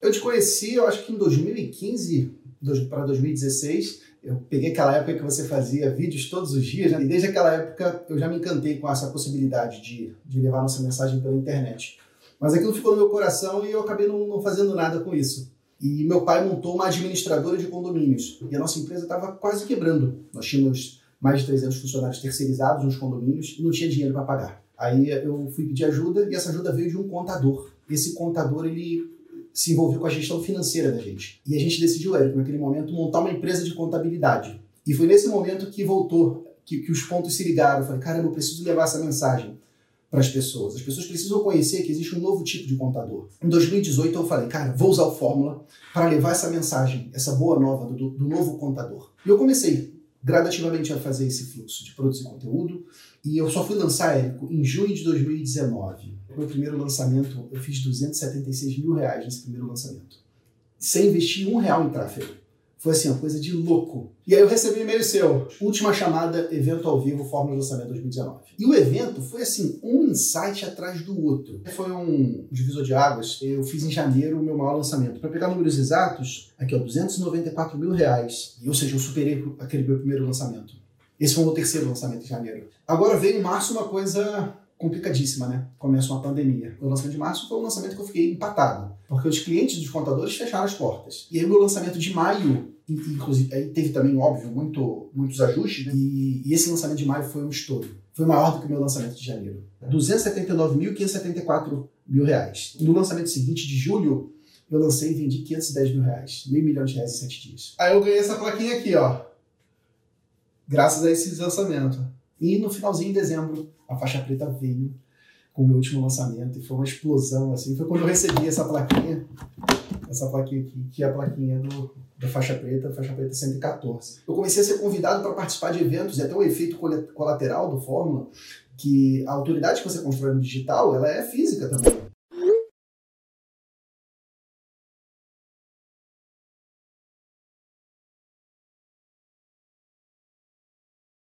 Eu te conheci, eu acho que em 2015 para 2016. Eu peguei aquela época que você fazia vídeos todos os dias, né? e desde aquela época eu já me encantei com essa possibilidade de, de levar nossa mensagem pela internet. Mas aquilo ficou no meu coração e eu acabei não, não fazendo nada com isso. E meu pai montou uma administradora de condomínios. E a nossa empresa estava quase quebrando. Nós tínhamos mais de 300 funcionários terceirizados nos condomínios e não tinha dinheiro para pagar. Aí eu fui pedir ajuda e essa ajuda veio de um contador. Esse contador, ele se envolveu com a gestão financeira da gente. E a gente decidiu, Érico, naquele momento, montar uma empresa de contabilidade. E foi nesse momento que voltou, que, que os pontos se ligaram. Eu falei, cara, eu preciso levar essa mensagem para as pessoas. As pessoas precisam conhecer que existe um novo tipo de contador. Em 2018 eu falei, cara, vou usar o Fórmula para levar essa mensagem, essa boa nova do, do novo contador. E eu comecei gradativamente a fazer esse fluxo de produzir conteúdo e eu só fui lançar, Érico, em junho de 2019. Meu primeiro lançamento, eu fiz 276 mil reais nesse primeiro lançamento. Sem investir um real em tráfego. Foi assim, uma coisa de louco. E aí eu recebi um e-mail seu. Última chamada, evento ao vivo, Fórmula de Lançamento 2019. E o evento foi assim, um insight atrás do outro. Foi um divisor de águas. Eu fiz em janeiro o meu maior lançamento. Para pegar números exatos, aqui ó, 294 mil reais. Ou seja, eu superei aquele meu primeiro lançamento. Esse foi o meu terceiro lançamento em janeiro. Agora veio em março uma coisa complicadíssima, né? Começa uma pandemia. O lançamento de março foi um lançamento que eu fiquei empatado, porque os clientes dos contadores fecharam as portas. E aí o meu lançamento de maio, inclusive, aí teve também, óbvio, muito, muitos ajustes, né? e, e, esse lançamento de maio foi um estouro. Foi maior do que o meu lançamento de janeiro. 279.574 mil reais. No lançamento seguinte, de julho, eu lancei e vendi 510 mil reais. Meio milhão de reais em sete dias. Aí eu ganhei essa plaquinha aqui, ó. Graças a esse lançamento. E no finalzinho de dezembro, a faixa preta veio com o meu último lançamento e foi uma explosão, assim. Foi quando eu recebi essa plaquinha, essa plaquinha aqui, que é a plaquinha do, da faixa preta, faixa preta 114. Eu comecei a ser convidado para participar de eventos e até o efeito colateral do Fórmula, que a autoridade que você constrói no digital, ela é física também.